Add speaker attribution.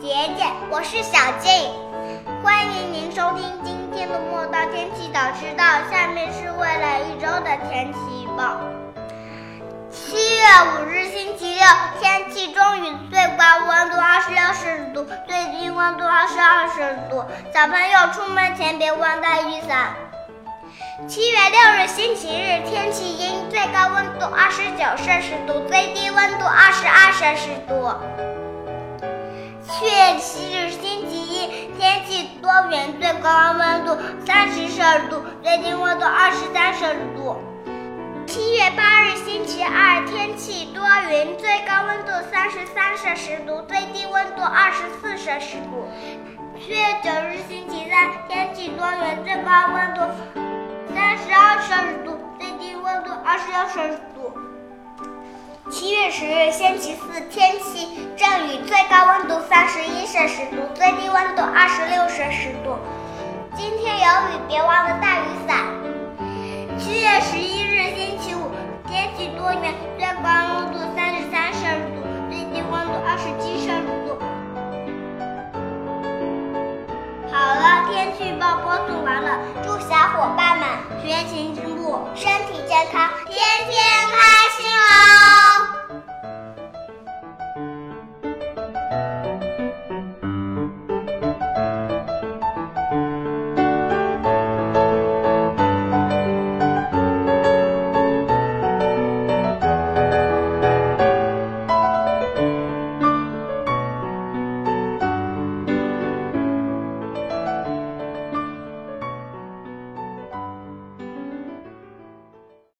Speaker 1: 姐姐，我是小静，欢迎您收听今天的莫道天气早知道。下面是未来一周的天气预报。七月五日星期六，天气中雨，最高温度二十六摄氏度，最低温度二十二摄氏度。小朋友出门前别忘带雨伞。七月六日星期日，天气阴，最高温度二十九摄氏度，最低温度二十二摄氏度。七月七日星期一，天气多云，最高温度三十摄氏度，最低温度二十三摄氏度。七月八日星期二，天气多云，最高温度三十三摄氏度，最低温度二十四摄氏度。七月九日星期三，天气多云，最高温度三十二摄氏度，最低温度二十六摄氏度。七月十日星期四，天气阵雨，最高摄氏度，最低温度二十六摄氏度。今天有雨，别忘了带雨伞。七月十一日星期五，天气多云，最高温度三十三摄氏度，最低温度二十七摄氏度。好了，天气预报播送完了，祝小伙伴们学习进步，身体健康，天天开。